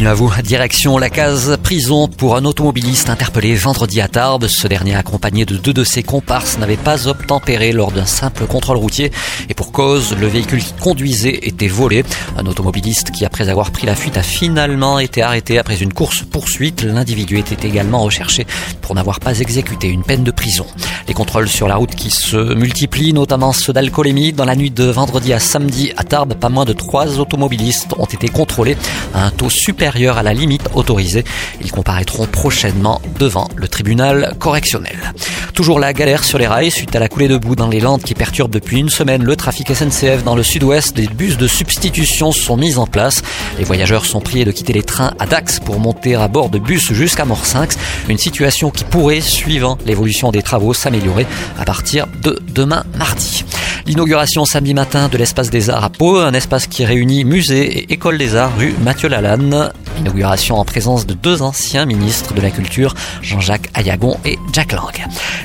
Bienvenue à vous. Direction la case prison pour un automobiliste interpellé vendredi à Tarbes. Ce dernier, accompagné de deux de ses comparses, n'avait pas obtempéré lors d'un simple contrôle routier. Et pour cause, le véhicule qui conduisait était volé. Un automobiliste qui, après avoir pris la fuite, a finalement été arrêté après une course-poursuite. L'individu était également recherché pour n'avoir pas exécuté une peine de prison. Les contrôles sur la route qui se multiplient, notamment ceux d'alcoolémie. Dans la nuit de vendredi à samedi à Tarbes, pas moins de trois automobilistes ont été contrôlés à un taux à la limite autorisée. Ils comparaîtront prochainement devant le tribunal correctionnel. Toujours la galère sur les rails suite à la coulée de boue dans les Landes qui perturbe depuis une semaine le trafic SNCF dans le sud-ouest. Des bus de substitution sont mis en place. Les voyageurs sont priés de quitter les trains à Dax pour monter à bord de bus jusqu'à Morsinx. Une situation qui pourrait, suivant l'évolution des travaux, s'améliorer à partir de demain mardi. L'inauguration samedi matin de l'espace des arts à Pau, un espace qui réunit musée et école des arts rue Mathieu Lalanne. Inauguration en présence de deux anciens ministres de la Culture, Jean-Jacques Ayagon et Jack Lang.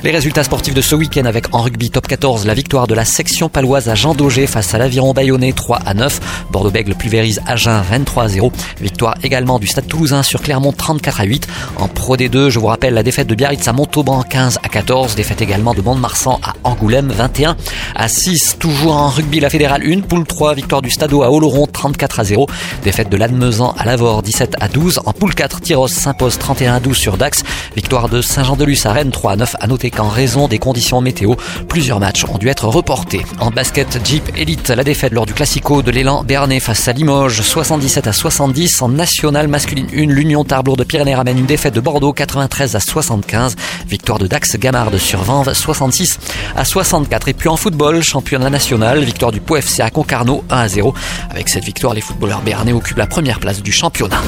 Les résultats sportifs de ce week-end avec en rugby top 14, la victoire de la section paloise à Jean Daugé face à l'Aviron Bayonnais 3 à 9, Bordeaux-Bègle pulvérise Agen 23 à 0, victoire également du Stade Toulousain sur Clermont 34 à 8. En Pro D2, je vous rappelle la défaite de Biarritz à Montauban 15 à 14, défaite également de Mont-de-Marsan à Angoulême 21 à 6. Toujours en rugby, la fédérale 1, poule 3, victoire du Stadeau à Oloron 34 à 0, défaite de l'Admezan à Lavore 17 à 12. En poule 4, Tyros s'impose 31 à 12 sur Dax. Victoire de Saint-Jean-de-Luz à Rennes 3 à 9. À noter qu'en raison des conditions météo, plusieurs matchs ont dû être reportés. En basket Jeep Elite, la défaite lors du Classico de l'élan Bernay face à Limoges 77 à 70. En nationale masculine 1, l'Union Tarblour de Pyrénées ramène une défaite de Bordeaux 93 à 75. Victoire de Dax Gamarde sur Vanves 66 à 64. Et puis en football, championnat national, victoire du Pau FC à Concarneau 1 à 0. Avec cette victoire, les footballeurs béarnais occupent la première place du championnat.